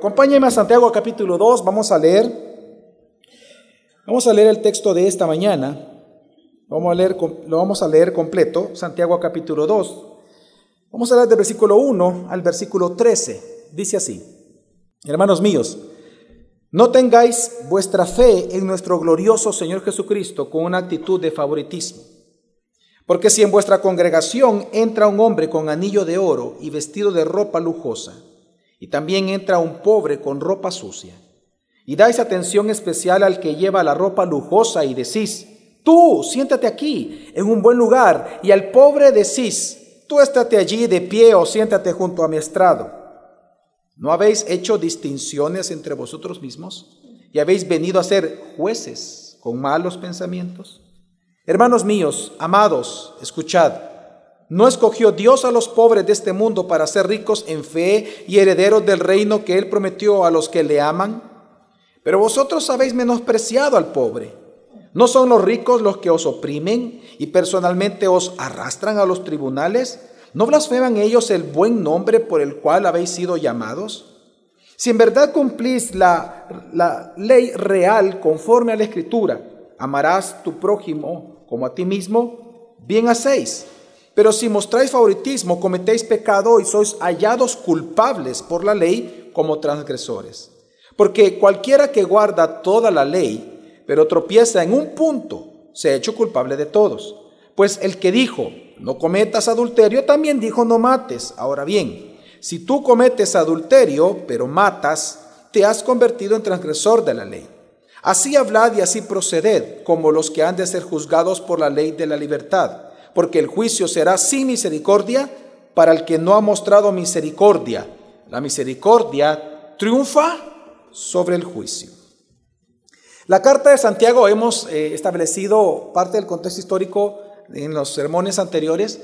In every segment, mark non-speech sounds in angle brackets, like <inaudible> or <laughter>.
Acompáñenme a Santiago capítulo 2, vamos a leer. Vamos a leer el texto de esta mañana. Vamos a leer, lo vamos a leer completo, Santiago capítulo 2. Vamos a leer del versículo 1 al versículo 13. Dice así, hermanos míos, no tengáis vuestra fe en nuestro glorioso Señor Jesucristo con una actitud de favoritismo. Porque si en vuestra congregación entra un hombre con anillo de oro y vestido de ropa lujosa, y también entra un pobre con ropa sucia. Y dais atención especial al que lleva la ropa lujosa y decís, tú siéntate aquí en un buen lugar. Y al pobre decís, tú estate allí de pie o siéntate junto a mi estrado. ¿No habéis hecho distinciones entre vosotros mismos? ¿Y habéis venido a ser jueces con malos pensamientos? Hermanos míos, amados, escuchad. ¿No escogió Dios a los pobres de este mundo para ser ricos en fe y herederos del reino que Él prometió a los que le aman? Pero vosotros habéis menospreciado al pobre. ¿No son los ricos los que os oprimen y personalmente os arrastran a los tribunales? ¿No blasfeman ellos el buen nombre por el cual habéis sido llamados? Si en verdad cumplís la, la ley real conforme a la escritura, amarás tu prójimo como a ti mismo, bien hacéis. Pero si mostráis favoritismo, cometéis pecado y sois hallados culpables por la ley como transgresores. Porque cualquiera que guarda toda la ley, pero tropieza en un punto, se ha hecho culpable de todos. Pues el que dijo, no cometas adulterio, también dijo, no mates. Ahora bien, si tú cometes adulterio, pero matas, te has convertido en transgresor de la ley. Así hablad y así proceded, como los que han de ser juzgados por la ley de la libertad porque el juicio será sin misericordia para el que no ha mostrado misericordia. La misericordia triunfa sobre el juicio. La carta de Santiago hemos eh, establecido parte del contexto histórico en los sermones anteriores.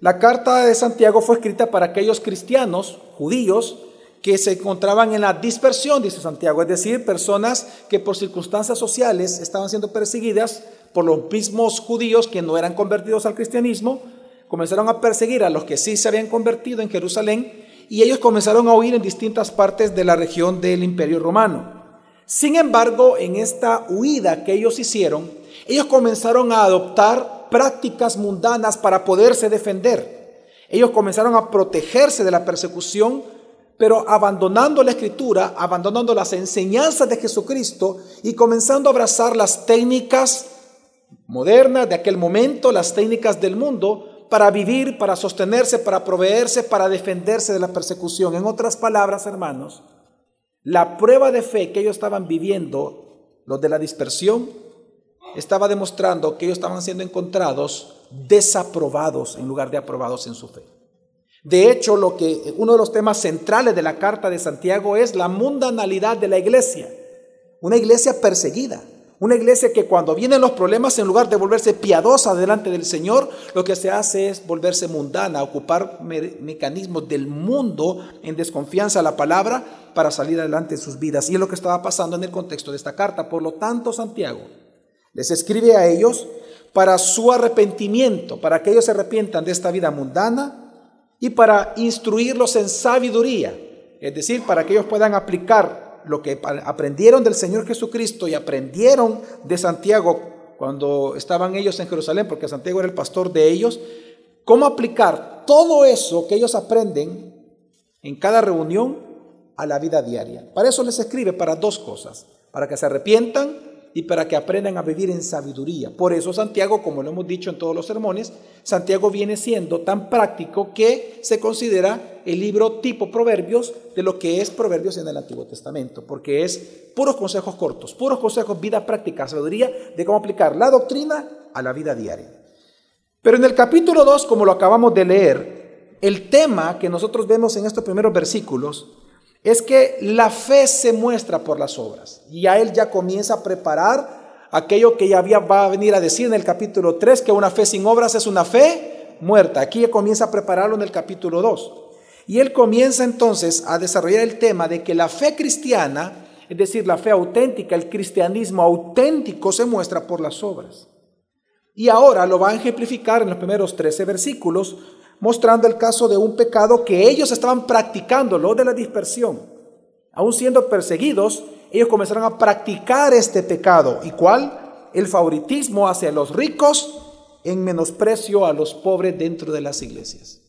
La carta de Santiago fue escrita para aquellos cristianos, judíos, que se encontraban en la dispersión, dice Santiago, es decir, personas que por circunstancias sociales estaban siendo perseguidas por los mismos judíos que no eran convertidos al cristianismo, comenzaron a perseguir a los que sí se habían convertido en Jerusalén y ellos comenzaron a huir en distintas partes de la región del imperio romano. Sin embargo, en esta huida que ellos hicieron, ellos comenzaron a adoptar prácticas mundanas para poderse defender. Ellos comenzaron a protegerse de la persecución, pero abandonando la escritura, abandonando las enseñanzas de Jesucristo y comenzando a abrazar las técnicas modernas de aquel momento, las técnicas del mundo, para vivir, para sostenerse, para proveerse, para defenderse de la persecución. En otras palabras, hermanos, la prueba de fe que ellos estaban viviendo, los de la dispersión, estaba demostrando que ellos estaban siendo encontrados desaprobados en lugar de aprobados en su fe. De hecho, lo que uno de los temas centrales de la carta de Santiago es la mundanalidad de la iglesia, una iglesia perseguida, una iglesia que cuando vienen los problemas, en lugar de volverse piadosa delante del Señor, lo que se hace es volverse mundana, ocupar mecanismos del mundo en desconfianza a la palabra para salir adelante en sus vidas. Y es lo que estaba pasando en el contexto de esta carta. Por lo tanto, Santiago les escribe a ellos para su arrepentimiento, para que ellos se arrepientan de esta vida mundana y para instruirlos en sabiduría, es decir, para que ellos puedan aplicar lo que aprendieron del Señor Jesucristo y aprendieron de Santiago cuando estaban ellos en Jerusalén, porque Santiago era el pastor de ellos, cómo aplicar todo eso que ellos aprenden en cada reunión a la vida diaria. Para eso les escribe para dos cosas, para que se arrepientan y para que aprendan a vivir en sabiduría. Por eso Santiago, como lo hemos dicho en todos los sermones, Santiago viene siendo tan práctico que se considera el libro tipo Proverbios de lo que es Proverbios en el Antiguo Testamento, porque es puros consejos cortos, puros consejos, vida práctica, sabiduría de cómo aplicar la doctrina a la vida diaria. Pero en el capítulo 2, como lo acabamos de leer, el tema que nosotros vemos en estos primeros versículos es que la fe se muestra por las obras. Y a él ya comienza a preparar aquello que ya había, va a venir a decir en el capítulo 3, que una fe sin obras es una fe muerta. Aquí ya comienza a prepararlo en el capítulo 2. Y él comienza entonces a desarrollar el tema de que la fe cristiana, es decir, la fe auténtica, el cristianismo auténtico se muestra por las obras. Y ahora lo va a ejemplificar en los primeros 13 versículos mostrando el caso de un pecado que ellos estaban practicando, lo de la dispersión. aún siendo perseguidos, ellos comenzaron a practicar este pecado. ¿Y cuál? El favoritismo hacia los ricos en menosprecio a los pobres dentro de las iglesias.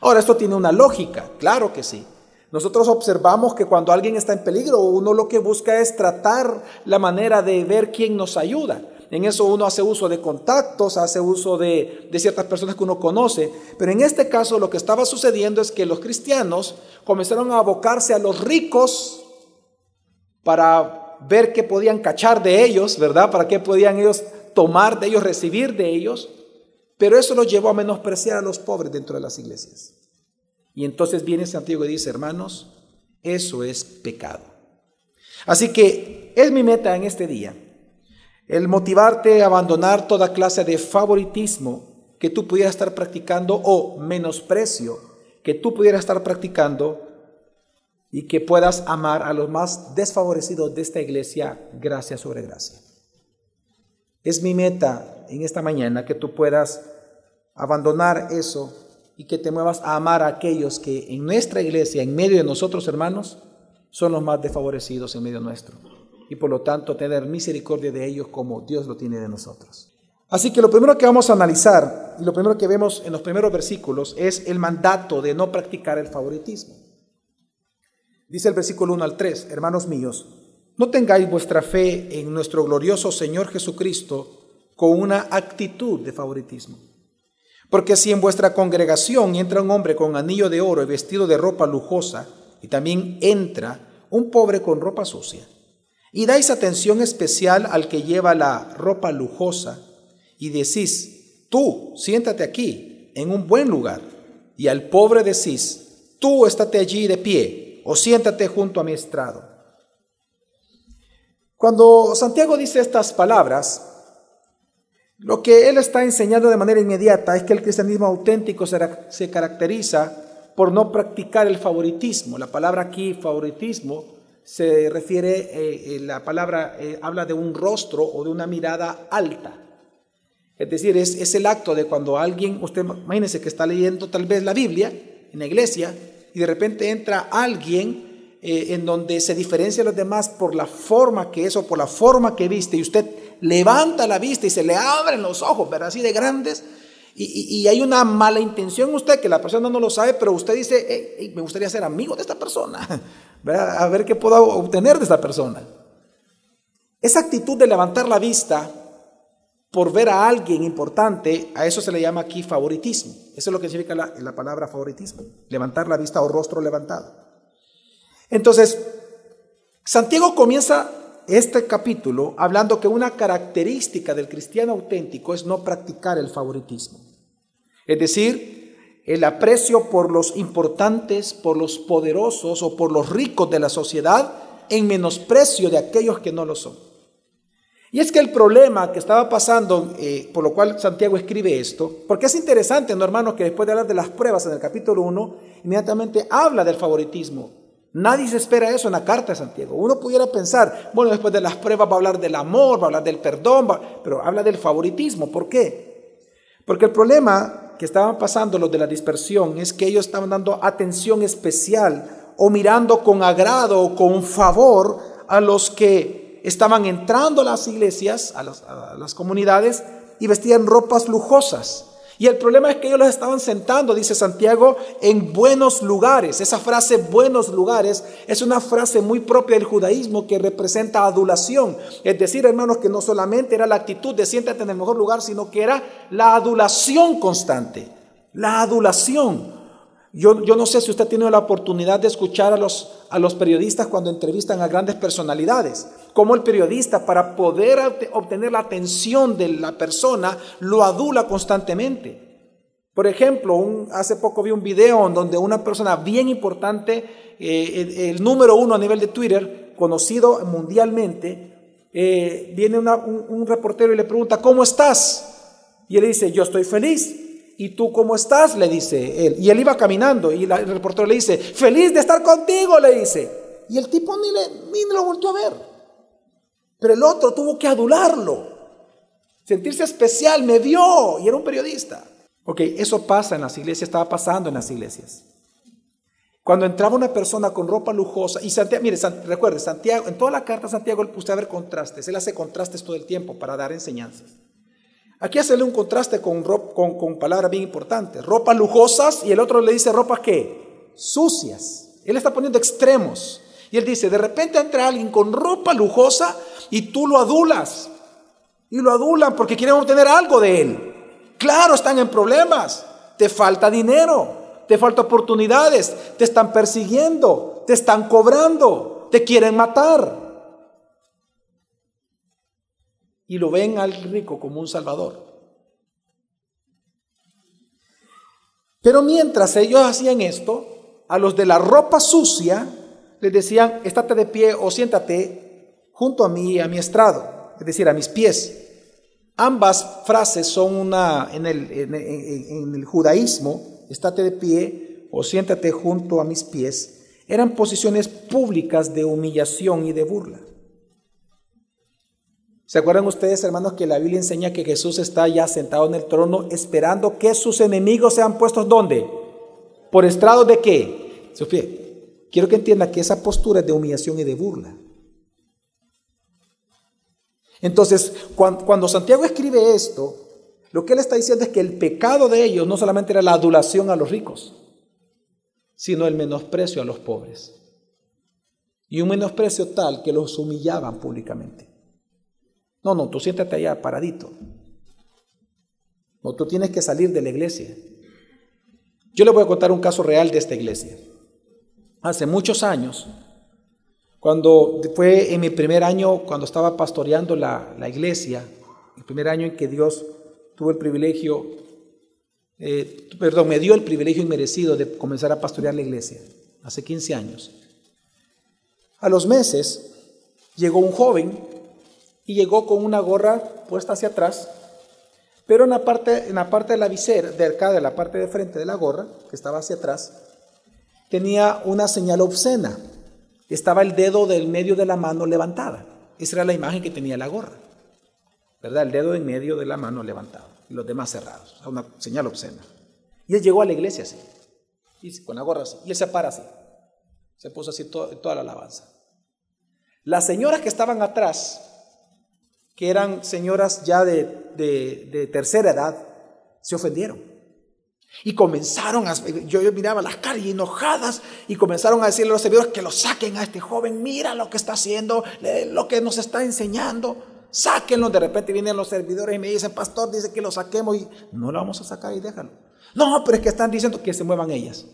Ahora, esto tiene una lógica, claro que sí. Nosotros observamos que cuando alguien está en peligro, uno lo que busca es tratar la manera de ver quién nos ayuda. En eso uno hace uso de contactos, hace uso de, de, ciertas personas que uno conoce. Pero en este caso lo que estaba sucediendo es que los cristianos comenzaron a abocarse a los ricos para ver qué podían cachar de ellos, ¿verdad? Para qué podían ellos tomar de ellos, recibir de ellos. Pero eso los llevó a menospreciar a los pobres dentro de las iglesias. Y entonces viene Santiago y dice, hermanos, eso es pecado. Así que es mi meta en este día, el motivarte a abandonar toda clase de favoritismo que tú pudieras estar practicando o menosprecio que tú pudieras estar practicando y que puedas amar a los más desfavorecidos de esta iglesia gracia sobre gracia. Es mi meta en esta mañana que tú puedas abandonar eso y que te muevas a amar a aquellos que en nuestra iglesia, en medio de nosotros hermanos, son los más desfavorecidos en medio nuestro. Y por lo tanto tener misericordia de ellos como Dios lo tiene de nosotros. Así que lo primero que vamos a analizar y lo primero que vemos en los primeros versículos es el mandato de no practicar el favoritismo. Dice el versículo 1 al 3, hermanos míos, no tengáis vuestra fe en nuestro glorioso Señor Jesucristo con una actitud de favoritismo porque si en vuestra congregación entra un hombre con anillo de oro y vestido de ropa lujosa, y también entra un pobre con ropa sucia, y dais atención especial al que lleva la ropa lujosa, y decís, tú siéntate aquí, en un buen lugar, y al pobre decís, tú estate allí de pie, o siéntate junto a mi estrado. Cuando Santiago dice estas palabras, lo que él está enseñando de manera inmediata es que el cristianismo auténtico se caracteriza por no practicar el favoritismo. La palabra aquí, favoritismo, se refiere, eh, eh, la palabra eh, habla de un rostro o de una mirada alta. Es decir, es, es el acto de cuando alguien, usted imagínese que está leyendo tal vez la Biblia en la iglesia y de repente entra alguien en donde se diferencia a los demás por la forma que es o por la forma que viste y usted levanta la vista y se le abren los ojos, ¿verdad? Así de grandes. Y, hay una mala intención en usted que la persona no lo sabe, pero usted dice, me gustaría ser amigo de esta persona, <laughs> ¿verdad? A ver qué puedo obtener de esta persona. Esa actitud de levantar la vista por ver a alguien importante, a eso se le llama aquí favoritismo. Eso es lo que significa la, la palabra favoritismo, levantar la vista o rostro levantado. Entonces, Santiago comienza este capítulo hablando que una característica del cristiano auténtico es no practicar el favoritismo. Es decir, el aprecio por los importantes, por los poderosos o por los ricos de la sociedad en menosprecio de aquellos que no lo son. Y es que el problema que estaba pasando, eh, por lo cual Santiago escribe esto, porque es interesante, ¿no, hermanos, que después de hablar de las pruebas en el capítulo 1, inmediatamente habla del favoritismo. Nadie se espera eso en la carta de Santiago. Uno pudiera pensar, bueno, después de las pruebas va a hablar del amor, va a hablar del perdón, pero habla del favoritismo. ¿Por qué? Porque el problema que estaban pasando los de la dispersión es que ellos estaban dando atención especial o mirando con agrado o con favor a los que estaban entrando a las iglesias, a las, comunidades y vestían ropas lujosas. Y el problema es que ellos los estaban sentando, dice Santiago, en buenos lugares. Esa frase buenos lugares es una frase muy propia del judaísmo que representa adulación. Es decir, hermanos, que no solamente era la actitud de siéntate en el mejor lugar, sino que era la adulación constante. La adulación. Yo, yo, no sé si usted ha tenido la oportunidad de escuchar a los, a los periodistas cuando entrevistan a grandes personalidades como el periodista, para poder obtener la atención de la persona, lo adula constantemente. Por ejemplo, hace poco vi un video donde una persona bien importante, eh, el, número uno a nivel de Twitter, conocido mundialmente, eh, viene un, reportero y le pregunta, ¿cómo estás? Y él dice, yo estoy feliz. ¿Y tú cómo estás? Le dice él. Y él iba caminando y el reportero le dice, feliz de estar contigo, le dice. Y el tipo ni, le, ni lo volvió a ver. Pero el otro tuvo que adularlo, sentirse especial, me vio y era un periodista. Ok, eso pasa en las iglesias, estaba pasando en las iglesias. Cuando entraba una persona con ropa lujosa, y Santiago, mire, recuerde, Santiago, en toda la carta Santiago usted va a ver contrastes, él hace contrastes todo el tiempo para dar enseñanzas. Aquí hace un contraste con, con, con palabras bien importantes, ropas lujosas y el otro le dice ropas que sucias. Él está poniendo extremos. Y él dice, de repente entra alguien con ropa lujosa y tú lo adulas. Y lo adulan porque quieren obtener algo de él. Claro, están en problemas. Te falta dinero te falta oportunidades, te están persiguiendo, te están cobrando, te quieren matar. Y lo ven al rico como un salvador. Pero mientras ellos hacían esto, a los de la ropa sucia les decían, estate de pie o siéntate junto a mí, a mi estrado, es decir, a mis pies. Ambas frases son una, en el, en el judaísmo, estate de pie o siéntate junto a mis pies, eran posiciones públicas de humillación y de burla. ¿Se acuerdan ustedes, hermanos, que la Biblia enseña que Jesús está ya sentado en el trono esperando que sus enemigos sean puestos ¿dónde? ¿Por estrado de qué? Sofía, quiero que entienda que esa postura es de humillación y de burla. Entonces, cuando Santiago escribe esto, lo que él está diciendo es que el pecado de ellos no solamente era la adulación a los ricos, sino el menosprecio a los pobres. Y un menosprecio tal que los humillaban públicamente. No, no, tú siéntate allá paradito. No, tú tienes que salir de la iglesia. Yo le voy a contar un caso real de esta iglesia. Hace muchos años, cuando fue en mi primer año, cuando estaba pastoreando la, la iglesia, el primer año en que Dios tuve el privilegio, eh, perdón, me dio el privilegio inmerecido de comenzar a pastorear la iglesia, hace 15 años. A los meses llegó un joven y llegó con una gorra puesta hacia atrás, pero en la parte, en la parte de la visera, de acá, de la parte de frente de la gorra, que estaba hacia atrás, tenía una señal obscena. Estaba el dedo del medio de la mano levantada. Esa era la imagen que tenía la gorra. ¿verdad? El dedo en medio de la mano levantado y los demás cerrados, una señal obscena. Y él llegó a la iglesia así, y con la gorra así, y él se para así, se puso así toda la alabanza. Las señoras que estaban atrás, que eran señoras ya de, de, tercera edad, se ofendieron. Y comenzaron a, yo, yo miraba las caras enojadas y comenzaron a decirle a los servidores que lo saquen a este joven, mira lo que está haciendo, lo que nos está enseñando sáquenlo. De repente vienen los servidores y me dicen, pastor, dice que lo saquemos y no lo vamos a sacar y déjalo. No, pero es que están diciendo que se muevan ellas.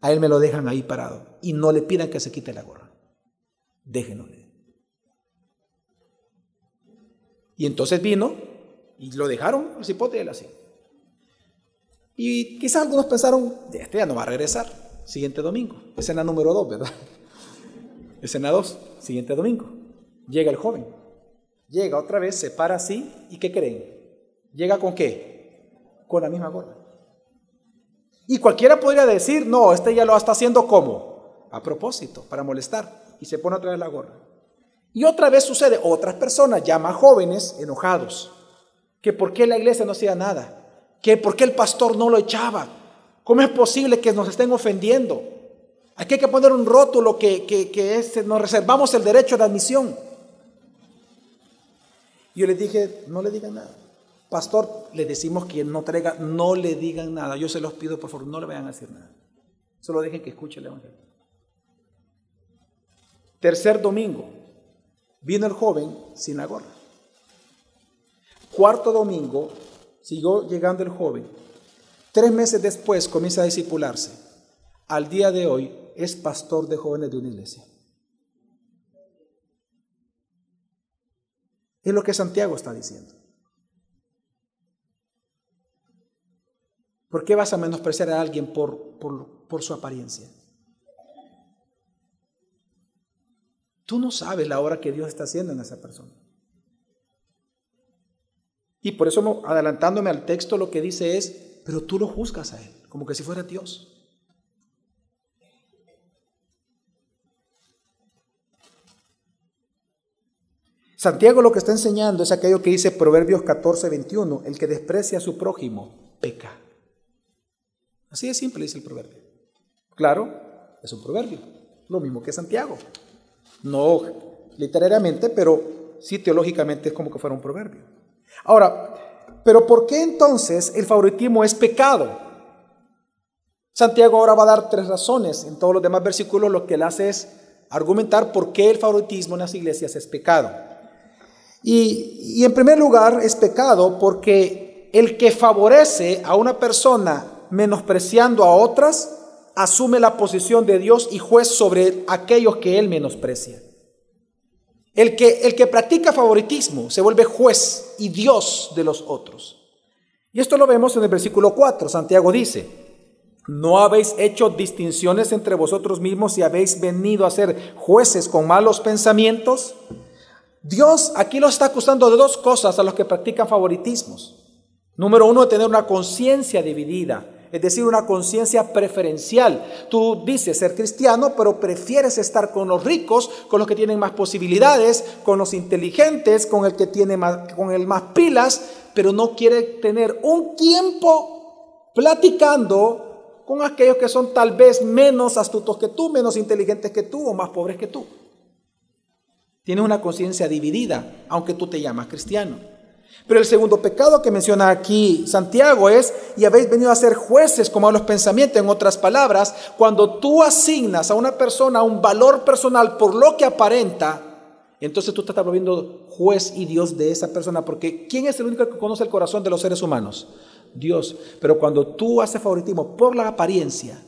A él me lo dejan ahí parado y no le pidan que se quite la gorra. Déjenlo. Y entonces vino y lo dejaron el cipote y él así. Y quizás algunos pensaron, este ya no va a regresar, siguiente domingo. Escena número dos, ¿verdad? <laughs> Escena dos, siguiente domingo. Llega el joven. Llega otra vez, se para así y ¿qué creen? ¿Llega con qué? Con la misma gorra. Y cualquiera podría decir, no, este ya lo está haciendo como? A propósito, para molestar. Y se pone otra vez la gorra. Y otra vez sucede, otras personas ya más jóvenes, enojados, que por qué la iglesia no hacía nada, que por qué el pastor no lo echaba, cómo es posible que nos estén ofendiendo. Aquí hay que poner un rótulo que, que es, nos reservamos el derecho de admisión. Yo les dije, no le digan nada. Pastor, le decimos que no traiga, no le digan nada. Yo se los pido, por favor, no le vayan a decir nada. Solo dejen que escuche el Evangelio. Tercer domingo, vino el joven sin la gorra. Cuarto domingo, siguió llegando el joven. Tres meses después comienza a discipularse. Al día de hoy es pastor de jóvenes de una iglesia. Es lo que Santiago está diciendo. ¿Por qué vas a menospreciar a alguien por, por, su apariencia? Tú no sabes la obra que Dios está haciendo en esa persona. Y por eso, adelantándome al texto, lo que dice es, pero tú lo juzgas a Él, como que si fuera Dios. Santiago lo que está enseñando es aquello que dice Proverbios 14, 21, el que desprecia a su prójimo, peca. Así de simple dice el proverbio. Claro, es un proverbio, lo mismo que Santiago. No literariamente, pero sí teológicamente es como que fuera un proverbio. Ahora, pero ¿por qué entonces el favoritismo es pecado? Santiago ahora va a dar tres razones. En todos los demás versículos lo que él hace es argumentar por qué el favoritismo en las iglesias es pecado. Y, y en primer lugar es pecado porque el que favorece a una persona menospreciando a otras, asume la posición de Dios y juez sobre aquellos que él menosprecia. El que, el que practica favoritismo se vuelve juez y Dios de los otros. Y esto lo vemos en el versículo 4. Santiago dice, ¿no habéis hecho distinciones entre vosotros mismos y habéis venido a ser jueces con malos pensamientos? Dios aquí lo está acusando de dos cosas a los que practican favoritismos. Número uno, de tener una conciencia dividida es decir, una conciencia preferencial. Tú dices ser cristiano, pero prefieres estar con los ricos, con los que tienen más posibilidades, con los inteligentes, con el que tiene más, con el más pilas, pero no quiere tener un tiempo platicando con aquellos que son tal vez menos astutos que tú, menos inteligentes que tú o más pobres que tú. Tienes una conciencia dividida, aunque tú te llamas cristiano. Pero el segundo pecado que menciona aquí Santiago es, y habéis venido a ser jueces como a los pensamientos, en otras palabras, cuando tú asignas a una persona un valor personal por lo que aparenta, entonces tú te estás volviendo juez y Dios de esa persona, porque ¿quién es el único que conoce el corazón de los seres humanos? Dios. Pero cuando tú haces favoritismo por la apariencia,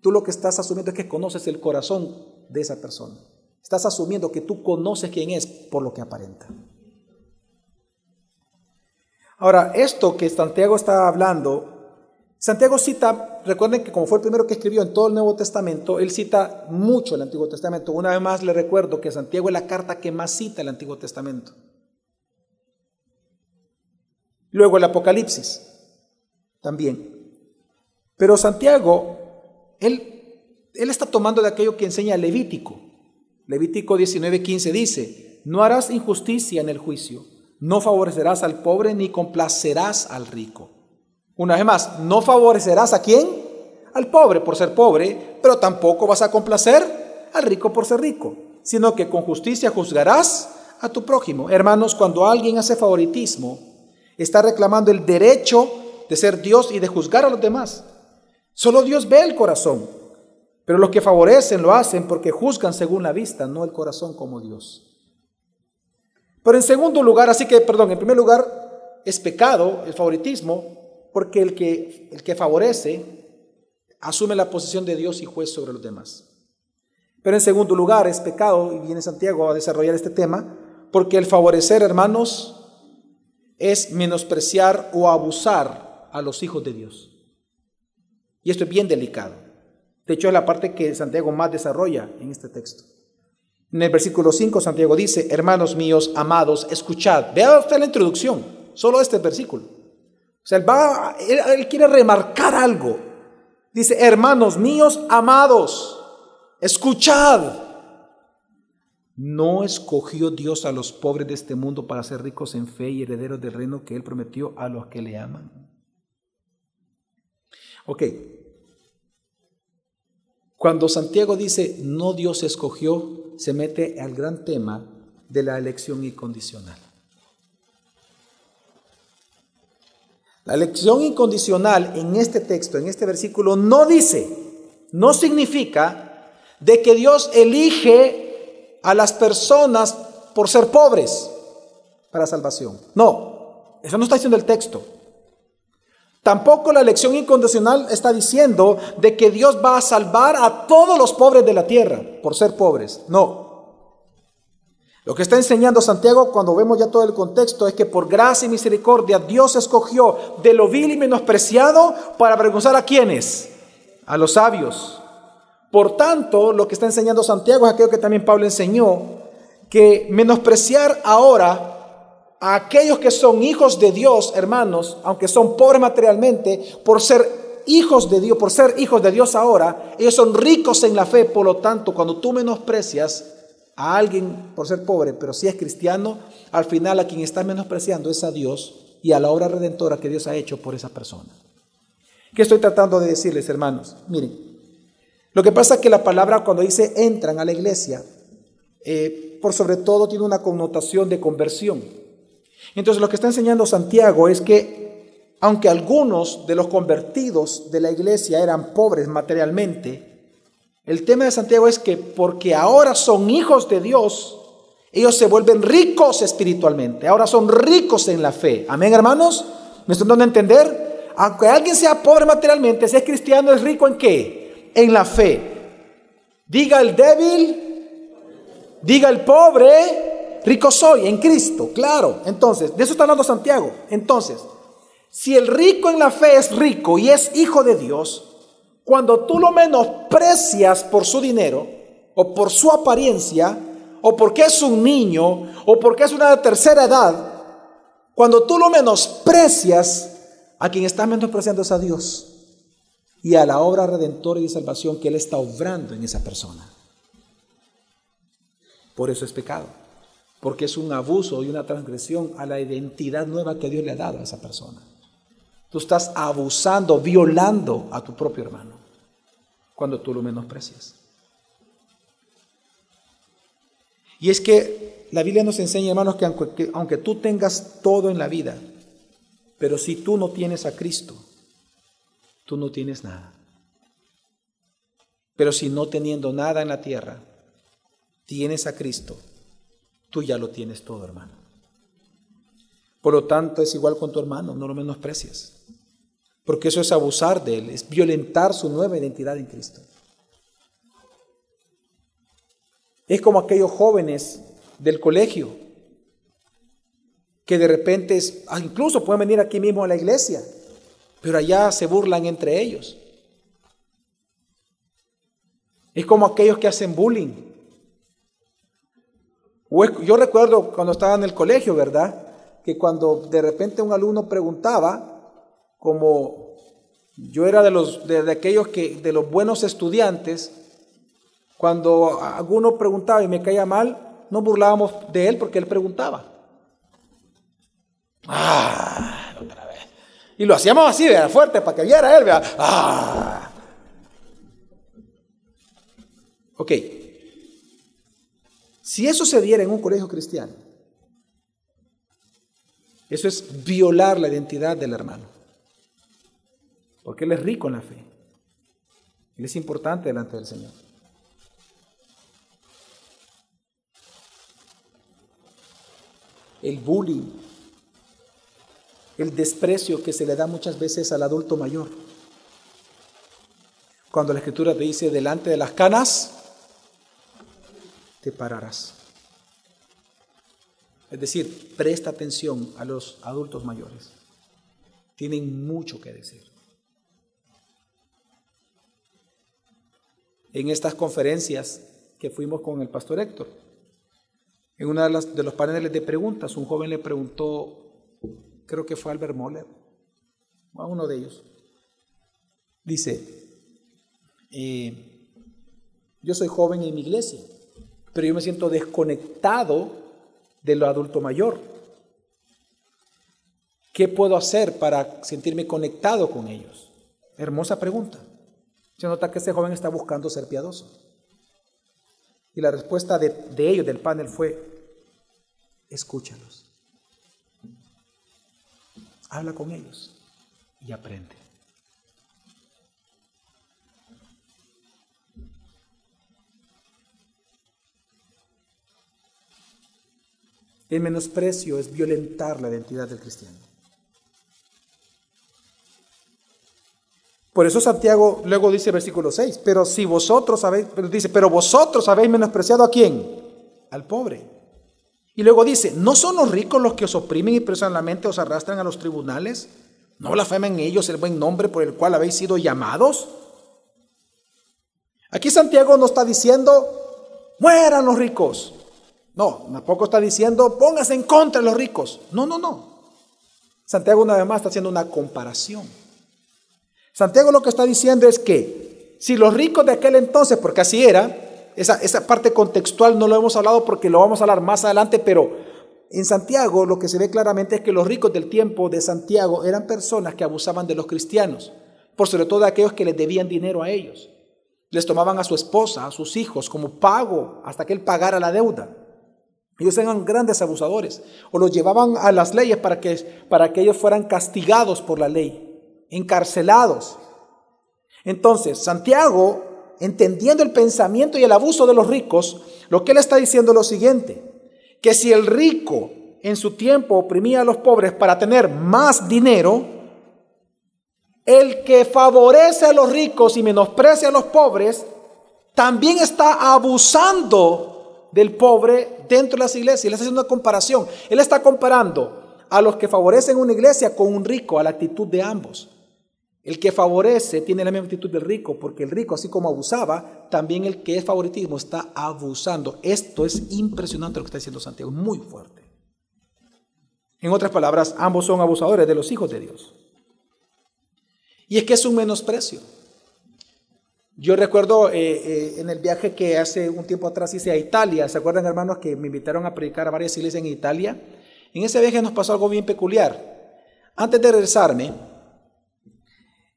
tú lo que estás asumiendo es que conoces el corazón de esa persona. Estás asumiendo que tú conoces quién es por lo que aparenta. Ahora, esto que Santiago está hablando, Santiago cita, recuerden que como fue el primero que escribió en todo el Nuevo Testamento, él cita mucho el Antiguo Testamento. Una vez más le recuerdo que Santiago es la carta que más cita el Antiguo Testamento. Luego el Apocalipsis, también. Pero Santiago, él, él está tomando de aquello que enseña Levítico. Levítico 19:15 dice, no harás injusticia en el juicio no favorecerás al pobre ni complacerás al rico. Una vez más, no favorecerás a quién? Al pobre por ser pobre, pero tampoco vas a complacer al rico por ser rico, sino que con justicia juzgarás a tu prójimo. Hermanos, cuando alguien hace favoritismo, está reclamando el derecho de ser Dios y de juzgar a los demás. Solo Dios ve el corazón, pero los que favorecen lo hacen porque juzgan según la vista, no el corazón como Dios. Pero en segundo lugar, así que, perdón, en primer lugar, es pecado el favoritismo, porque el que, el que favorece asume la posición de Dios y juez sobre los demás. Pero en segundo lugar, es pecado, y viene Santiago a desarrollar este tema, porque el favorecer, hermanos, es menospreciar o abusar a los hijos de Dios. Y esto es bien delicado. De hecho, es la parte que Santiago más desarrolla en este texto. En el versículo 5 Santiago dice, hermanos míos, amados, escuchad. Vea usted la introducción, solo este versículo. O sea, él, va, él, quiere remarcar algo. Dice, hermanos míos, amados, escuchad. ¿No escogió Dios a los pobres de este mundo para ser ricos en fe y herederos del reino que Él prometió a los que le aman? Ok, cuando Santiago dice, no Dios escogió, se mete al gran tema de la elección incondicional. La elección incondicional en este texto, en este versículo, no dice, no significa de que Dios elige a las personas por ser pobres para salvación. No, eso no está diciendo el texto. Tampoco la elección incondicional está diciendo de que Dios va a salvar a todos los pobres de la tierra por ser pobres. No. Lo que está enseñando Santiago cuando vemos ya todo el contexto es que por gracia y misericordia Dios escogió de lo vil y menospreciado para avergonzar a quienes? A los sabios. Por tanto, lo que está enseñando Santiago es aquello que también Pablo enseñó, que menospreciar ahora a aquellos que son hijos de Dios, hermanos, aunque son pobres materialmente, por ser hijos de Dios, por ser hijos de Dios ahora, ellos son ricos en la fe, por lo tanto, cuando tú menosprecias a alguien por ser pobre, pero si es cristiano, al final a quien estás menospreciando es a Dios y a la obra redentora que Dios ha hecho por esa persona. ¿Qué estoy tratando de decirles, hermanos? Miren, lo que pasa es que la palabra cuando dice entran a la iglesia, eh, por sobre todo tiene una connotación de conversión. Entonces lo que está enseñando Santiago es que aunque algunos de los convertidos de la iglesia eran pobres materialmente, el tema de Santiago es que porque ahora son hijos de Dios, ellos se vuelven ricos espiritualmente, ahora son ricos en la fe. Amén, hermanos. ¿Me están dando a entender? Aunque alguien sea pobre materialmente, si es cristiano, es rico en qué? En la fe. Diga el débil, diga el pobre, rico soy en Cristo, claro. Entonces, de eso está hablando Santiago. Entonces, si el rico en la fe es rico y es hijo de Dios, cuando tú lo menosprecias por su dinero o por su apariencia o porque es un niño o porque es una tercera edad, cuando tú lo menosprecias, a quien estás menospreciando es a Dios y a la obra redentora y de salvación que Él está obrando en esa persona. Por eso es pecado, porque es un abuso y una transgresión a la identidad nueva que Dios le ha dado a esa persona. Tú estás abusando, violando a tu propio hermano cuando tú lo menosprecias. Y es que la Biblia nos enseña, hermanos, que aunque, aunque, tú tengas todo en la vida, pero si tú no tienes a Cristo, tú no tienes nada. Pero si no teniendo nada en la tierra, tienes a Cristo, tú ya lo tienes todo, hermano. Por lo tanto, es igual con tu hermano, no lo menosprecies. Porque eso es abusar de él, es violentar su nueva identidad en Cristo. Es como aquellos jóvenes del colegio que de repente, ah, incluso pueden venir aquí mismo a la iglesia, pero allá se burlan entre ellos. Es como aquellos que hacen bullying. Yo recuerdo cuando estaba en el colegio, ¿verdad? Que cuando de repente un alumno preguntaba, como yo era de los de, aquellos que de los buenos estudiantes, cuando alguno preguntaba y me caía mal, no burlábamos de él porque él preguntaba. Ah, otra vez. Y lo hacíamos así, ¿verdad? fuerte, para que viera él, ¿verdad? Ah. Ok. Si eso se diera en un colegio cristiano, eso es violar la identidad del hermano porque Él es rico en la fe. Él es importante delante del Señor. El bullying, el desprecio que se le da muchas veces al adulto mayor. Cuando la escritura te dice, delante de las canas, te pararás. Es decir, presta atención a los adultos mayores. Tienen mucho que decir. en estas conferencias que fuimos con el pastor Héctor. En uno de, de los paneles de preguntas, un joven le preguntó, creo que fue Albert Moller, a uno de ellos. Dice, eh, yo soy joven en mi iglesia, pero yo me siento desconectado de lo adulto mayor. ¿Qué puedo hacer para sentirme conectado con ellos? Hermosa pregunta. Se nota que este joven está buscando ser piadoso. Y la respuesta de, de ellos, del panel, fue, escúchalos. Habla con ellos y aprende. El menosprecio es violentar la identidad del cristiano. Por eso Santiago luego dice versículo 6, pero si vosotros habéis, dice, pero vosotros habéis menospreciado a quién? Al pobre. Y luego dice, ¿no son los ricos los que os oprimen y personalmente os arrastran a los tribunales? ¿No blasfeman ellos el buen nombre por el cual habéis sido llamados? Aquí Santiago no está diciendo, mueran los ricos. No, tampoco está diciendo, póngase en contra de los ricos. No, no, no. Santiago una vez más está haciendo una comparación. Santiago lo que está diciendo es que si los ricos de aquel entonces, porque así era, esa, esa parte contextual no lo hemos hablado porque lo vamos a hablar más adelante, pero en Santiago lo que se ve claramente es que los ricos del tiempo de Santiago eran personas que abusaban de los cristianos, por sobre todo aquellos que les debían dinero a ellos. Les tomaban a su esposa, a sus hijos, como pago hasta que él pagara la deuda. Ellos eran grandes abusadores o los llevaban a las leyes para que, para que ellos fueran castigados por la ley, encarcelados. Entonces, Santiago, entendiendo el pensamiento y el abuso de los ricos, lo que él está diciendo es lo siguiente, que si el rico en su tiempo oprimía a los pobres para tener más dinero, el que favorece a los ricos y menosprecia a los pobres, también está abusando del pobre dentro de las iglesias. Él está haciendo una comparación. Él está comparando a los que favorecen una iglesia con un rico, a la actitud de ambos. El que favorece tiene la misma actitud del rico, porque el rico, así como abusaba, también el que es favoritismo está abusando. Esto es impresionante lo que está diciendo Santiago, muy fuerte. En otras palabras, ambos son abusadores de los hijos de Dios. Y es que es un menosprecio. Yo recuerdo eh, eh, en el viaje que hace un tiempo atrás hice a Italia, ¿se acuerdan hermanos que me invitaron a predicar a varias iglesias en Italia? En ese viaje nos pasó algo bien peculiar. Antes de regresarme,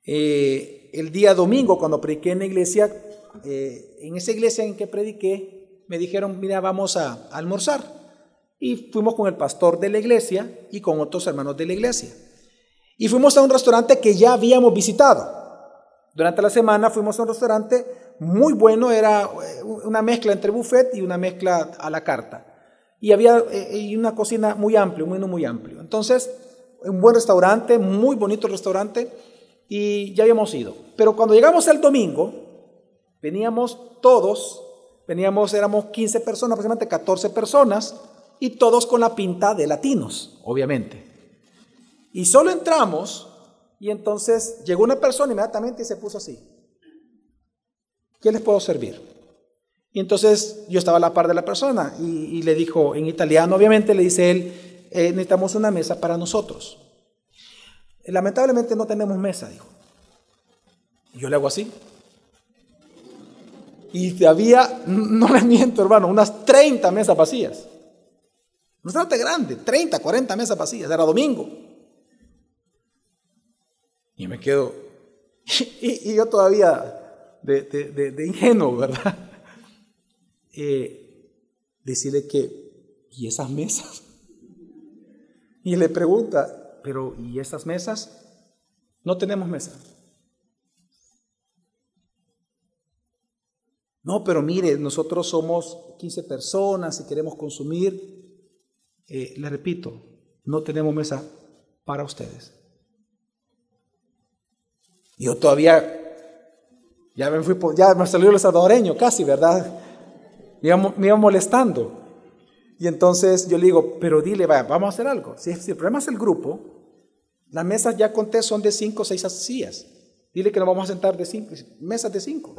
eh, el día domingo, cuando prediqué en la iglesia, en esa iglesia en que prediqué, me dijeron, mira, vamos a, almorzar. Y fuimos con el pastor de la iglesia y con otros hermanos de la iglesia. Y fuimos a un restaurante que ya habíamos visitado. Durante la semana fuimos a un restaurante muy bueno, era eh, una mezcla entre buffet y una mezcla a la carta. Y había y una cocina muy amplia, un menú muy amplio. Entonces, un buen restaurante, muy bonito restaurante y ya habíamos ido. Pero cuando llegamos el domingo, veníamos todos, veníamos, éramos 15 personas, aproximadamente 14 personas, y todos con la pinta de latinos, obviamente. Y solo entramos y entonces llegó una persona inmediatamente y se puso así. ¿Qué les puedo servir? Y entonces yo estaba a la par de la persona y, le dijo en italiano, obviamente le dice él, eh, necesitamos una mesa para nosotros. Lamentablemente no tenemos mesa, dijo. Y yo le hago así. Y había, no le miento hermano, unas 30 mesas vacías. No bastante grande, 30, 40 mesas vacías, era domingo. Y me quedo, <laughs> y, yo todavía de, ingenuo, ¿verdad? <laughs> Eh, decirle que, ¿y esas mesas? <laughs> Y le pregunta, pero ¿y estas mesas? No tenemos mesa. No, pero mire, nosotros somos 15 personas y queremos consumir. Eh, le repito, no tenemos mesa para ustedes. Yo todavía, ya me fui, ya me salió el salvadoreño casi, ¿verdad? Me iba, molestando. Y entonces yo le digo, pero dile, vaya, vamos a hacer algo. Si, el problema es el grupo, las mesas ya conté son de cinco o seis sillas. Dile que nos vamos a sentar de cinco, mesas de cinco.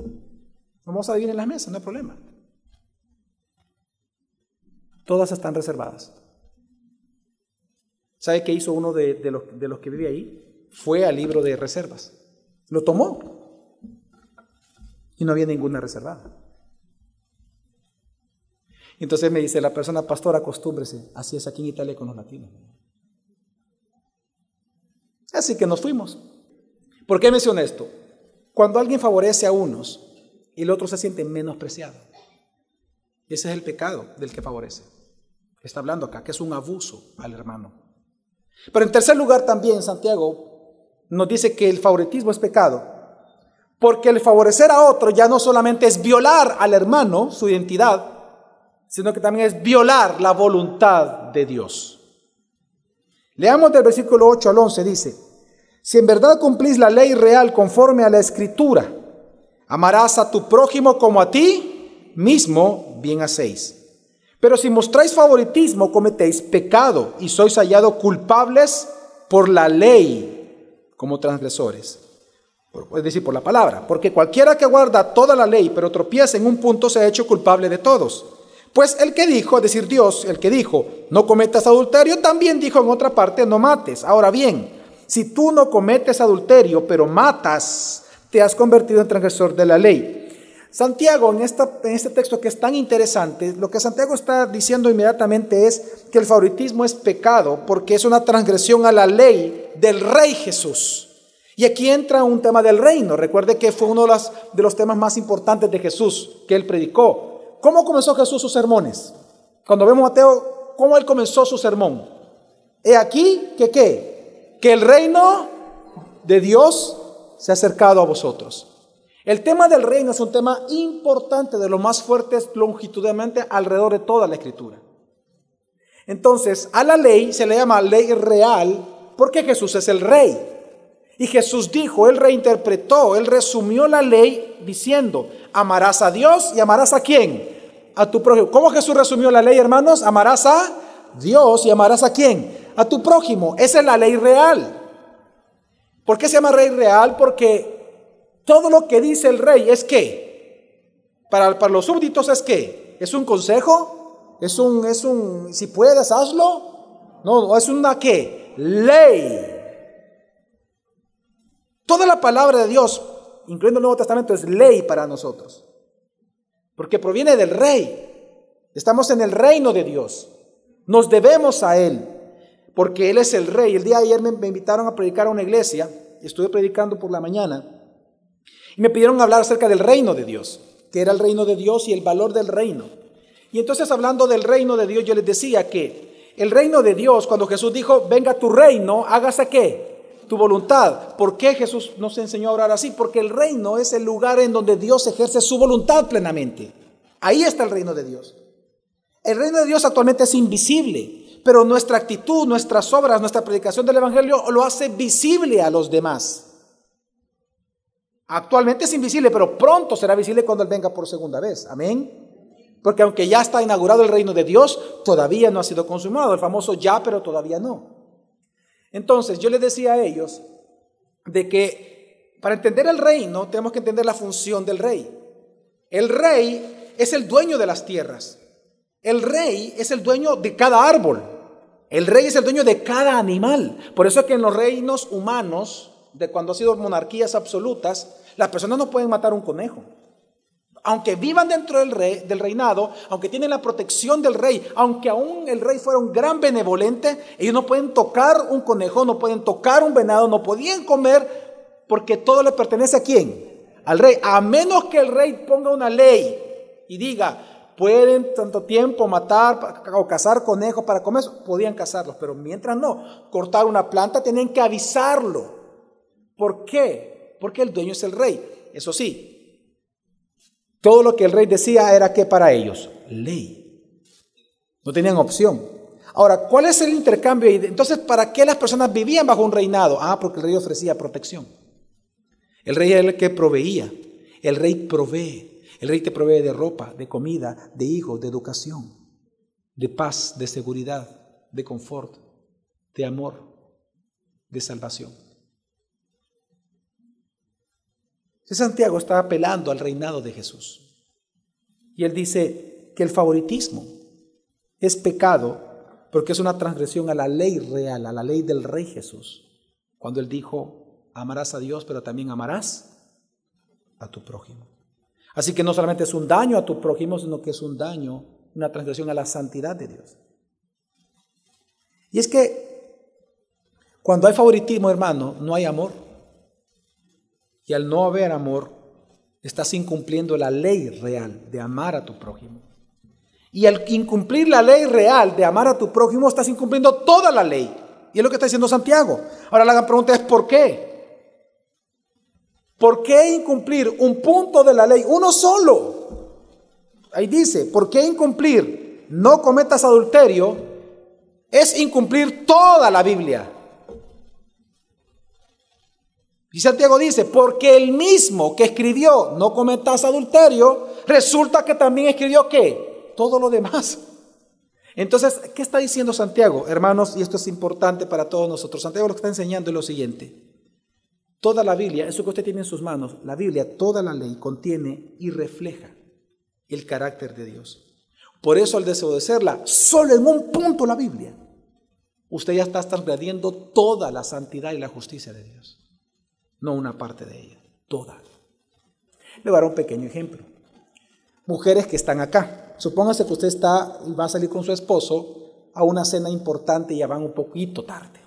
Vamos a dividir en las mesas, no hay problema. Todas están reservadas. ¿Sabe qué hizo uno de, los, de los que vive ahí? Fue al libro de reservas. Lo tomó. Y no había ninguna reservada. Entonces me dice la persona, pastor, acostúmbrese. Así es aquí en Italia con los latinos. Así que nos fuimos. ¿Por qué menciono esto? Cuando alguien favorece a unos el otro se siente menospreciado. Ese es el pecado del que favorece. Está hablando acá, que es un abuso al hermano. Pero en tercer lugar también Santiago nos dice que el favoritismo es pecado. Porque el favorecer a otro ya no solamente es violar al hermano, su identidad, sino que también es violar la voluntad de Dios. Leamos del versículo 8 al 11, dice, si en verdad cumplís la ley real conforme a la escritura, amarás a tu prójimo como a ti mismo, bien hacéis. Pero si mostráis favoritismo, cometéis pecado y sois hallados culpables por la ley como transgresores. Es decir, por la palabra. Porque cualquiera que guarda toda la ley, pero tropieza en un punto, se ha hecho culpable de todos. Pues el que dijo, es decir, Dios, el que dijo, no cometas adulterio, también dijo en otra parte, no mates. Ahora bien, si tú no cometes adulterio, pero matas, te has convertido en transgresor de la ley. Santiago, en, esta, en este texto que es tan interesante, lo que Santiago está diciendo inmediatamente es que el favoritismo es pecado porque es una transgresión a la ley del Rey Jesús. Y aquí entra un tema del reino. Recuerde que fue uno de los, temas más importantes de Jesús que él predicó. ¿Cómo comenzó Jesús sus sermones? Cuando vemos Mateo, ¿cómo él comenzó su sermón? He aquí que qué? Que el reino de Dios se ha acercado a vosotros. El tema del reino es un tema importante, de los más fuertes longitudinalmente alrededor de toda la escritura. Entonces, a la ley se le llama ley real porque Jesús es el rey. Y Jesús dijo, él reinterpretó, él resumió la ley diciendo, amarás a Dios y amarás a quién? A tu prójimo. ¿Cómo Jesús resumió la ley, hermanos? Amarás a Dios y amarás a quién? A tu prójimo. Esa es la ley real. ¿Por qué se llama rey real? Porque todo lo que dice el rey es que, para, los súbditos es que, es un consejo, es un, es un, si puedes, hazlo. No, es una qué? Ley. Toda la palabra de Dios, incluyendo el Nuevo Testamento, es ley para nosotros. Porque proviene del rey. Estamos en el reino de Dios. Nos debemos a Él. Porque Él es el rey. El día de ayer me, invitaron a predicar a una iglesia. Estuve predicando por la mañana. Y me pidieron hablar acerca del reino de Dios. Que era el reino de Dios y el valor del reino. Y entonces hablando del reino de Dios, yo les decía que el reino de Dios, cuando Jesús dijo, venga tu reino, hágase qué? tu voluntad. ¿Por qué Jesús nos enseñó a orar así? Porque el reino es el lugar en donde Dios ejerce su voluntad plenamente. Ahí está el reino de Dios. El reino de Dios actualmente es invisible, pero nuestra actitud, nuestras obras, nuestra predicación del Evangelio lo hace visible a los demás. Actualmente es invisible, pero pronto será visible cuando Él venga por segunda vez. Amén. Porque aunque ya está inaugurado el reino de Dios, todavía no ha sido consumado. El famoso ya, pero todavía no. Entonces yo les decía a ellos de que para entender el reino tenemos que entender la función del rey. El rey es el dueño de las tierras. El rey es el dueño de cada árbol. El rey es el dueño de cada animal. Por eso es que en los reinos humanos, de cuando ha sido monarquías absolutas, las personas no pueden matar un conejo aunque vivan dentro del, rey, del reinado, aunque tienen la protección del rey, aunque aún el rey fuera un gran benevolente, ellos no pueden tocar un conejo, no pueden tocar un venado, no podían comer, porque todo le pertenece a quién? Al rey. A menos que el rey ponga una ley y diga, pueden tanto tiempo matar o cazar conejos para comer, podían cazarlos, pero mientras no, cortar una planta tenían que avisarlo. ¿Por qué? Porque el dueño es el rey. Eso sí, todo lo que el rey decía era que para ellos, ley. No tenían opción. Ahora, ¿cuál es el intercambio? Entonces, ¿para qué las personas vivían bajo un reinado? Ah, porque el rey ofrecía protección. El rey era el que proveía. El rey provee. El rey te provee de ropa, de comida, de hijos, de educación, de paz, de seguridad, de confort, de amor, de salvación. Santiago está apelando al reinado de Jesús. Y él dice que el favoritismo es pecado porque es una transgresión a la ley real, a la ley del rey Jesús. Cuando él dijo, amarás a Dios, pero también amarás a tu prójimo. Así que no solamente es un daño a tu prójimo, sino que es un daño, una transgresión a la santidad de Dios. Y es que cuando hay favoritismo, hermano, no hay amor. Y al no haber amor, estás incumpliendo la ley real de amar a tu prójimo. Y al incumplir la ley real de amar a tu prójimo, estás incumpliendo toda la ley. Y es lo que está diciendo Santiago. Ahora la gran pregunta es ¿por qué? ¿Por qué incumplir un punto de la ley? Uno solo. Ahí dice, ¿por qué incumplir? No cometas adulterio. Es incumplir toda la Biblia. Y Santiago dice, porque el mismo que escribió no cometas adulterio, resulta que también escribió qué? Todo lo demás. Entonces, ¿qué está diciendo Santiago? Hermanos, y esto es importante para todos nosotros. Santiago lo que está enseñando es lo siguiente. Toda la Biblia, eso que usted tiene en sus manos, la Biblia, toda la ley contiene y refleja el carácter de Dios. Por eso al desobedecerla, solo en un punto la Biblia, usted ya está transgrediendo toda la santidad y la justicia de Dios no una parte de ella, toda. Le voy a dar un pequeño ejemplo. Mujeres que están acá. Supóngase que usted está va a salir con su esposo a una cena importante y ya van un poquito tarde.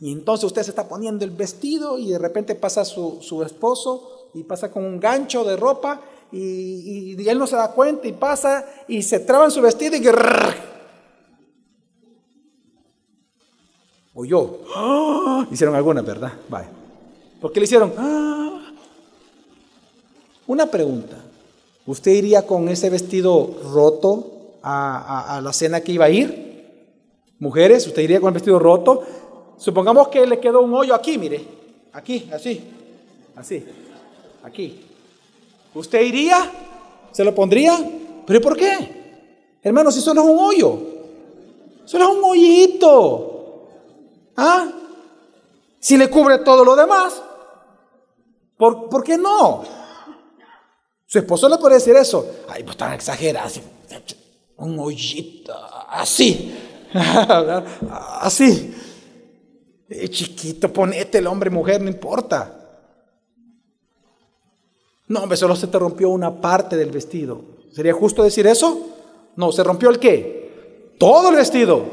Y entonces usted se está poniendo el vestido y de repente pasa su, su esposo y pasa con un gancho de ropa y, y, él no se da cuenta y pasa y se traba en su vestido y o yo. <gasps> Hicieron alguna, ¿verdad? Vaya. ¿Por qué le hicieron? ¡Ah! Una pregunta. ¿Usted iría con ese vestido roto a, a, la cena que iba a ir? Mujeres, ¿usted iría con el vestido roto? Supongamos que le quedó un hoyo aquí, mire. Aquí, así. Así. Aquí. ¿Usted iría? ¿Se lo pondría? ¿Pero por qué? Hermano, si solo es un hoyo. Solo es un hoyito. ¿Ah? Si le cubre todo lo demás, ¿por, ¿por qué no? Su esposo le puede decir eso. Ay, pues tan exagerado. Un hoyito, así. <laughs> así. Eh, chiquito, ponete el hombre, mujer, no importa. No, hombre, solo se te rompió una parte del vestido. ¿Sería justo decir eso? No, ¿se rompió el qué? Todo el vestido.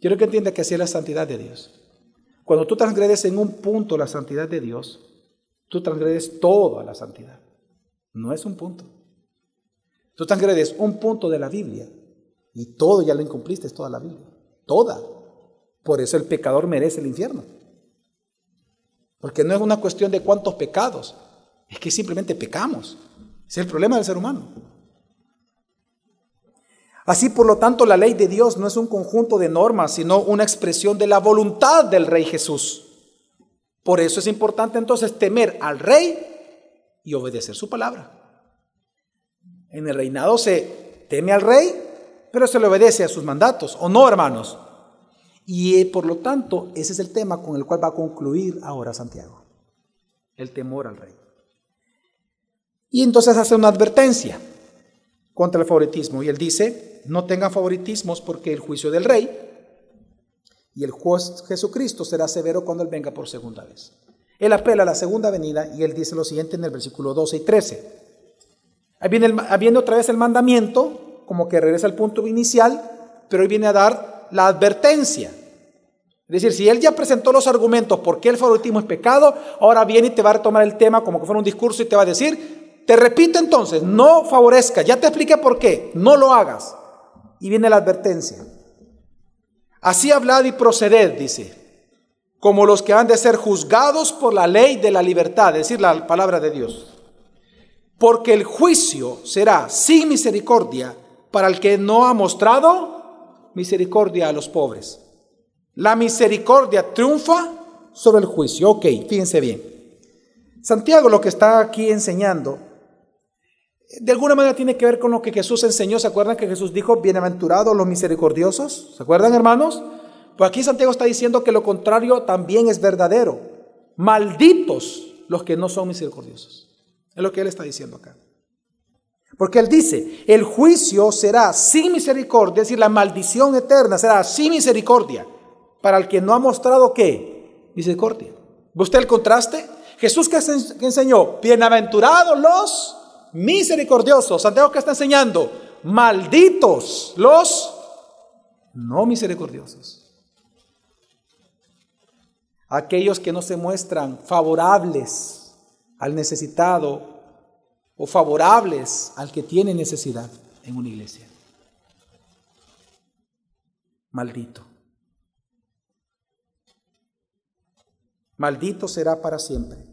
Quiero que entienda que así es la santidad de Dios. Cuando tú transgredes en un punto la santidad de Dios, tú transgredes toda la santidad. No es un punto. Tú transgredes un punto de la Biblia y todo ya lo incumpliste, es toda la Biblia. Toda. Por eso el pecador merece el infierno. Porque no es una cuestión de cuántos pecados, es que simplemente pecamos. Es el problema del ser humano. Así, por lo tanto, la ley de Dios no es un conjunto de normas, sino una expresión de la voluntad del Rey Jesús. Por eso es importante entonces temer al Rey y obedecer su palabra. En el reinado se teme al Rey, pero se le obedece a sus mandatos, ¿o no, hermanos? Y eh, por lo tanto, ese es el tema con el cual va a concluir ahora Santiago, el temor al Rey. Y entonces hace una advertencia contra el favoritismo, y él dice, no tengan favoritismos porque el juicio del rey y el juez Jesucristo será severo cuando Él venga por segunda vez. Él apela a la segunda venida y Él dice lo siguiente en el versículo 12 y 13. Ahí viene, otra vez el mandamiento, como que regresa al punto inicial, pero hoy viene a dar la advertencia. Es decir, si Él ya presentó los argumentos por qué el favoritismo es pecado, ahora viene y te va a retomar el tema como que fuera un discurso y te va a decir, te repito entonces, no favorezca, ya te expliqué por qué, no lo hagas. Y viene la advertencia. Así hablad y proceded, dice, como los que han de ser juzgados por la ley de la libertad, es decir, la palabra de Dios. Porque el juicio será sin misericordia para el que no ha mostrado misericordia a los pobres. La misericordia triunfa sobre el juicio. Ok, fíjense bien. Santiago lo que está aquí enseñando de alguna manera tiene que ver con lo que Jesús enseñó. ¿Se acuerdan que Jesús dijo, bienaventurados los misericordiosos? ¿Se acuerdan, hermanos? Pues aquí Santiago está diciendo que lo contrario también es verdadero. Malditos los que no son misericordiosos. Es lo que él está diciendo acá. Porque él dice, el juicio será sin misericordia, es decir, la maldición eterna será sin misericordia para el que no ha mostrado qué? Misericordia. ¿Ve usted el contraste? Jesús que enseñó, bienaventurados los misericordiosos. Santiago que está enseñando, malditos los no misericordiosos. Aquellos que no se muestran favorables al necesitado o favorables al que tiene necesidad en una iglesia. Maldito. Maldito será para siempre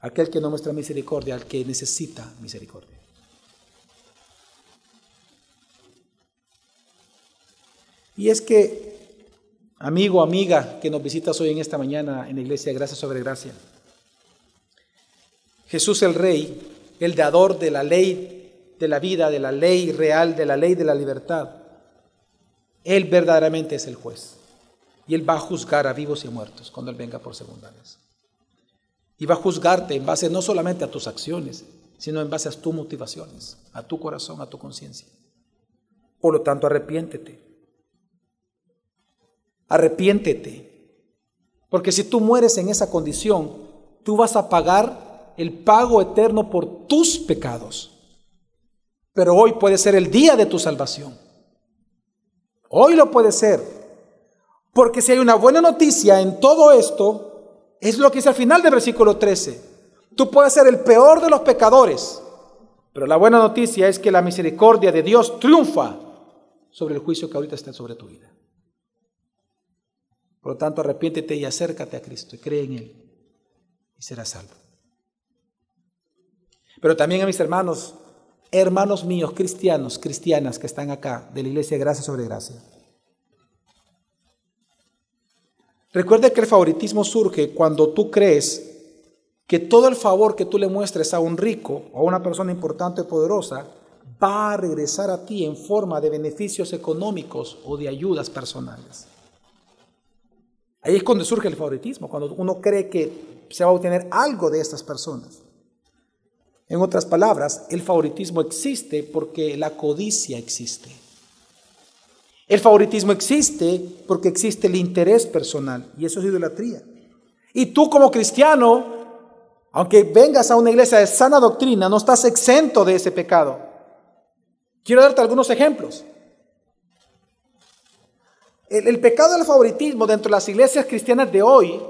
aquel que no muestra misericordia, al que necesita misericordia. Y es que, amigo, amiga, que nos visitas hoy en esta mañana en la iglesia, gracia sobre gracia, Jesús el Rey, el dador de la ley de la vida, de la ley real, de la ley de la libertad, Él verdaderamente es el juez. Y Él va a juzgar a vivos y muertos cuando Él venga por segunda vez. Y va a juzgarte en base no solamente a tus acciones, sino en base a tus motivaciones, a tu corazón, a tu conciencia. Por lo tanto, arrepiéntete. Arrepiéntete. Porque si tú mueres en esa condición, tú vas a pagar el pago eterno por tus pecados. Pero hoy puede ser el día de tu salvación. Hoy lo puede ser. Porque si hay una buena noticia en todo esto, es lo que dice al final del versículo 13. Tú puedes ser el peor de los pecadores, pero la buena noticia es que la misericordia de Dios triunfa sobre el juicio que ahorita está sobre tu vida. Por lo tanto, arrepiéntete y acércate a Cristo y cree en Él y serás salvo. Pero también a mis hermanos, hermanos míos, cristianos, cristianas que están acá de la iglesia Gracia sobre Gracia. Recuerde que el favoritismo surge cuando tú crees que todo el favor que tú le muestres a un rico o a una persona importante o poderosa va a regresar a ti en forma de beneficios económicos o de ayudas personales. Ahí es cuando surge el favoritismo, cuando uno cree que se va a obtener algo de estas personas. En otras palabras, el favoritismo existe porque la codicia existe. El favoritismo existe porque existe el interés personal y eso es idolatría. Y tú como cristiano, aunque vengas a una iglesia de sana doctrina, no estás exento de ese pecado. Quiero darte algunos ejemplos. El, pecado del favoritismo dentro de las iglesias cristianas de hoy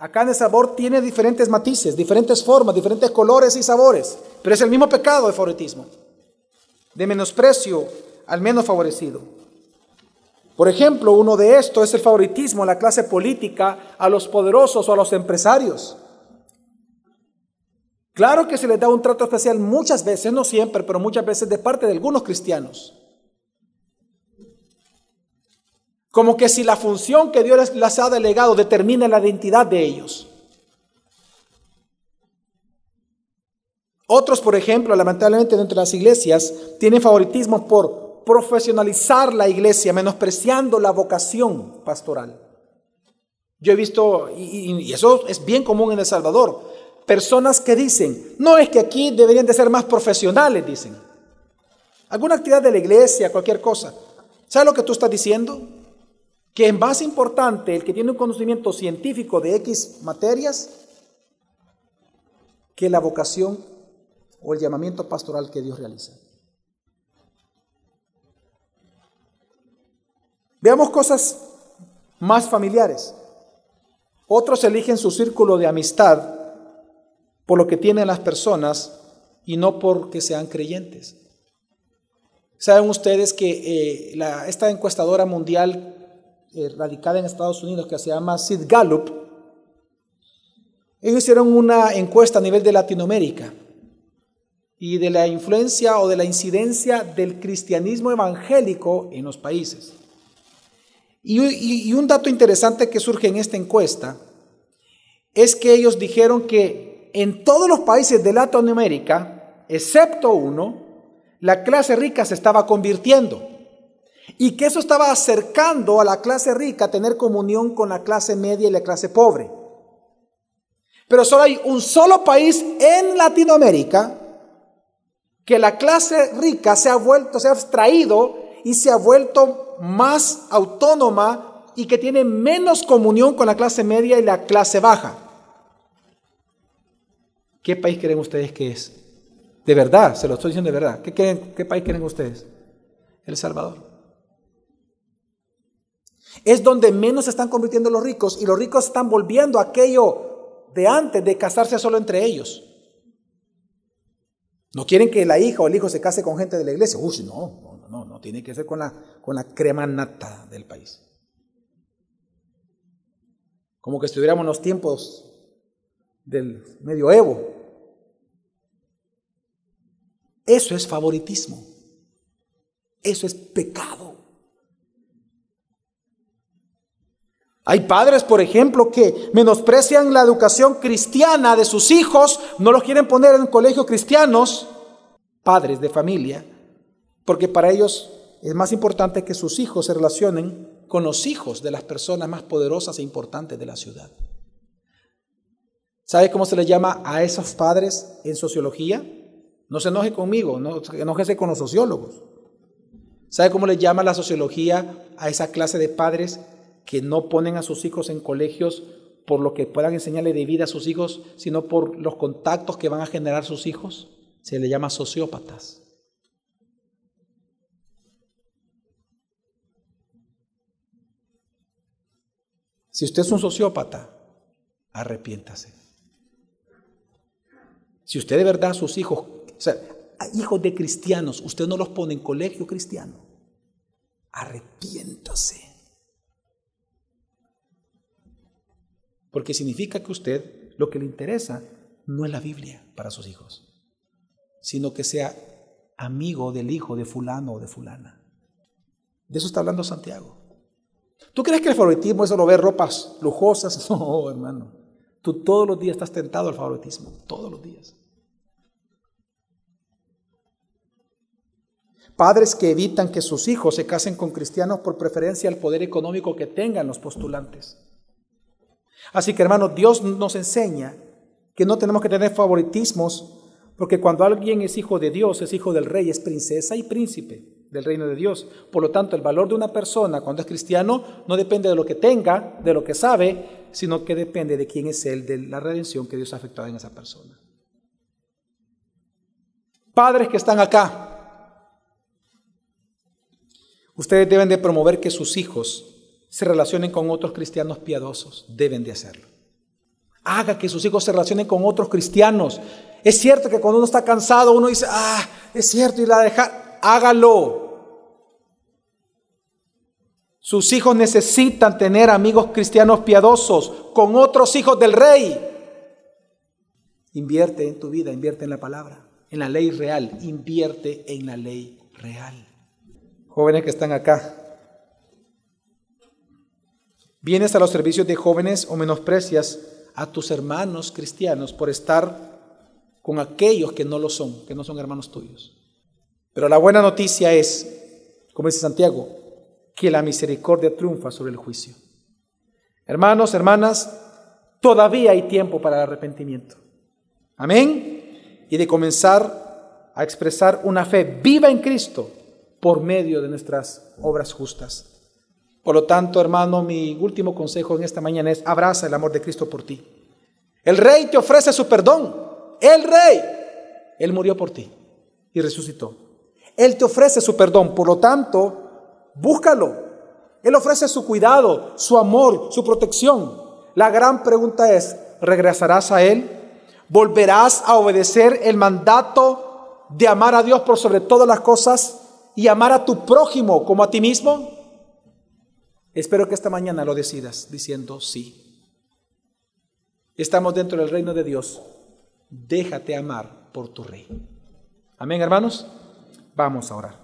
Acá en el sabor tiene diferentes matices, diferentes formas, diferentes colores y sabores, pero es el mismo pecado de favoritismo, de menosprecio al menos favorecido. Por ejemplo, uno de estos es el favoritismo a la clase política, a los poderosos o a los empresarios. Claro que se les da un trato especial muchas veces, no siempre, pero muchas veces de parte de algunos cristianos. Como que si la función que Dios les ha delegado determina la identidad de ellos. Otros, por ejemplo, lamentablemente dentro de las iglesias, tienen favoritismo por profesionalizar la iglesia, menospreciando la vocación pastoral. Yo he visto, y, eso es bien común en El Salvador, personas que dicen, no es que aquí deberían de ser más profesionales, dicen. Alguna actividad de la iglesia, cualquier cosa. ¿Sabes lo que tú estás diciendo? que es más importante el que tiene un conocimiento científico de X materias que la vocación o el llamamiento pastoral que Dios realiza. Veamos cosas más familiares. Otros eligen su círculo de amistad por lo que tienen las personas y no porque sean creyentes. Saben ustedes que eh, esta encuestadora mundial eh, radicada en Estados Unidos que se llama Sid Gallup, ellos hicieron una encuesta a nivel de Latinoamérica y de la influencia o de la incidencia del cristianismo evangélico en los países. Y, un dato interesante que surge en esta encuesta es que ellos dijeron que en todos los países de Latinoamérica, excepto uno, la clase rica se estaba convirtiendo y que eso estaba acercando a la clase rica a tener comunión con la clase media y la clase pobre. Pero solo hay un solo país en Latinoamérica que la clase rica se ha vuelto, se ha abstraído y se ha vuelto más autónoma y que tiene menos comunión con la clase media y la clase baja. ¿Qué país creen ustedes que es? De verdad, se lo estoy diciendo de verdad. ¿Qué, país creen ustedes? El Salvador es donde menos se están convirtiendo los ricos y los ricos están volviendo a aquello de antes de casarse solo entre ellos. No quieren que la hija o el hijo se case con gente de la iglesia. Uy, no, no, no, tiene que ser con la, con la crema nata del país. Como que estuviéramos en los tiempos del medioevo. Eso es favoritismo. Eso es pecado. Hay padres, por ejemplo, que menosprecian la educación cristiana de sus hijos, no los quieren poner en colegios cristianos, padres de familia, porque para ellos es más importante que sus hijos se relacionen con los hijos de las personas más poderosas e importantes de la ciudad. ¿Sabe cómo se le llama a esos padres en sociología? No se enoje conmigo, no enojese con los sociólogos. ¿Sabe cómo le llama la sociología a esa clase de padres que no ponen a sus hijos en colegios por lo que puedan enseñarle de vida a sus hijos, sino por los contactos que van a generar sus hijos, se le llama sociópatas. Si usted es un sociópata, arrepiéntase. Si usted de verdad sus hijos, o sea, hijos de cristianos, usted no los pone en colegio cristiano, arrepiéntase. Porque significa que usted lo que le interesa no es la Biblia para sus hijos, sino que sea amigo del hijo de fulano o de fulana. De eso está hablando Santiago. ¿Tú crees que el favoritismo es solo ver ropas lujosas? <laughs> No, hermano. Tú todos los días estás tentado al favoritismo, todos los días. Padres que evitan que sus hijos se casen con cristianos por preferencia al poder económico que tengan los postulantes. Así que hermanos, Dios nos enseña que no tenemos que tener favoritismos, porque cuando alguien es hijo de Dios, es hijo del rey, es princesa y príncipe del reino de Dios. Por lo tanto, el valor de una persona cuando es cristiano no depende de lo que tenga, de lo que sabe, sino que depende de quién es él, de la redención que Dios ha efectuado en esa persona. Padres que están acá, ustedes deben de promover que sus hijos se relacionen con otros cristianos piadosos. Deben de hacerlo. Haga que sus hijos se relacionen con otros cristianos. Es cierto que cuando uno está cansado, uno dice, ah, es cierto, y la dejar. Hágalo. Sus hijos necesitan tener amigos cristianos piadosos con otros hijos del rey. Invierte en tu vida, invierte en la palabra, en la ley real, invierte en la ley real. Jóvenes que están acá, Vienes a los servicios de jóvenes o menosprecias a tus hermanos cristianos por estar con aquellos que no lo son, que no son hermanos tuyos. Pero la buena noticia es, como dice Santiago, que la misericordia triunfa sobre el juicio. Hermanos, hermanas, todavía hay tiempo para el arrepentimiento. Amén. Y de comenzar a expresar una fe viva en Cristo por medio de nuestras obras justas. Por lo tanto, hermano, mi último consejo en esta mañana es abraza el amor de Cristo por ti. El rey te ofrece su perdón. El rey. Él murió por ti y resucitó. Él te ofrece su perdón. Por lo tanto, búscalo. Él ofrece su cuidado, su amor, su protección. La gran pregunta es, ¿regresarás a Él? ¿Volverás a obedecer el mandato de amar a Dios por sobre todas las cosas y amar a tu prójimo como a ti mismo? Espero que esta mañana lo decidas diciendo sí. Estamos dentro del reino de Dios. Déjate amar por tu rey. Amén, hermanos. Vamos a orar.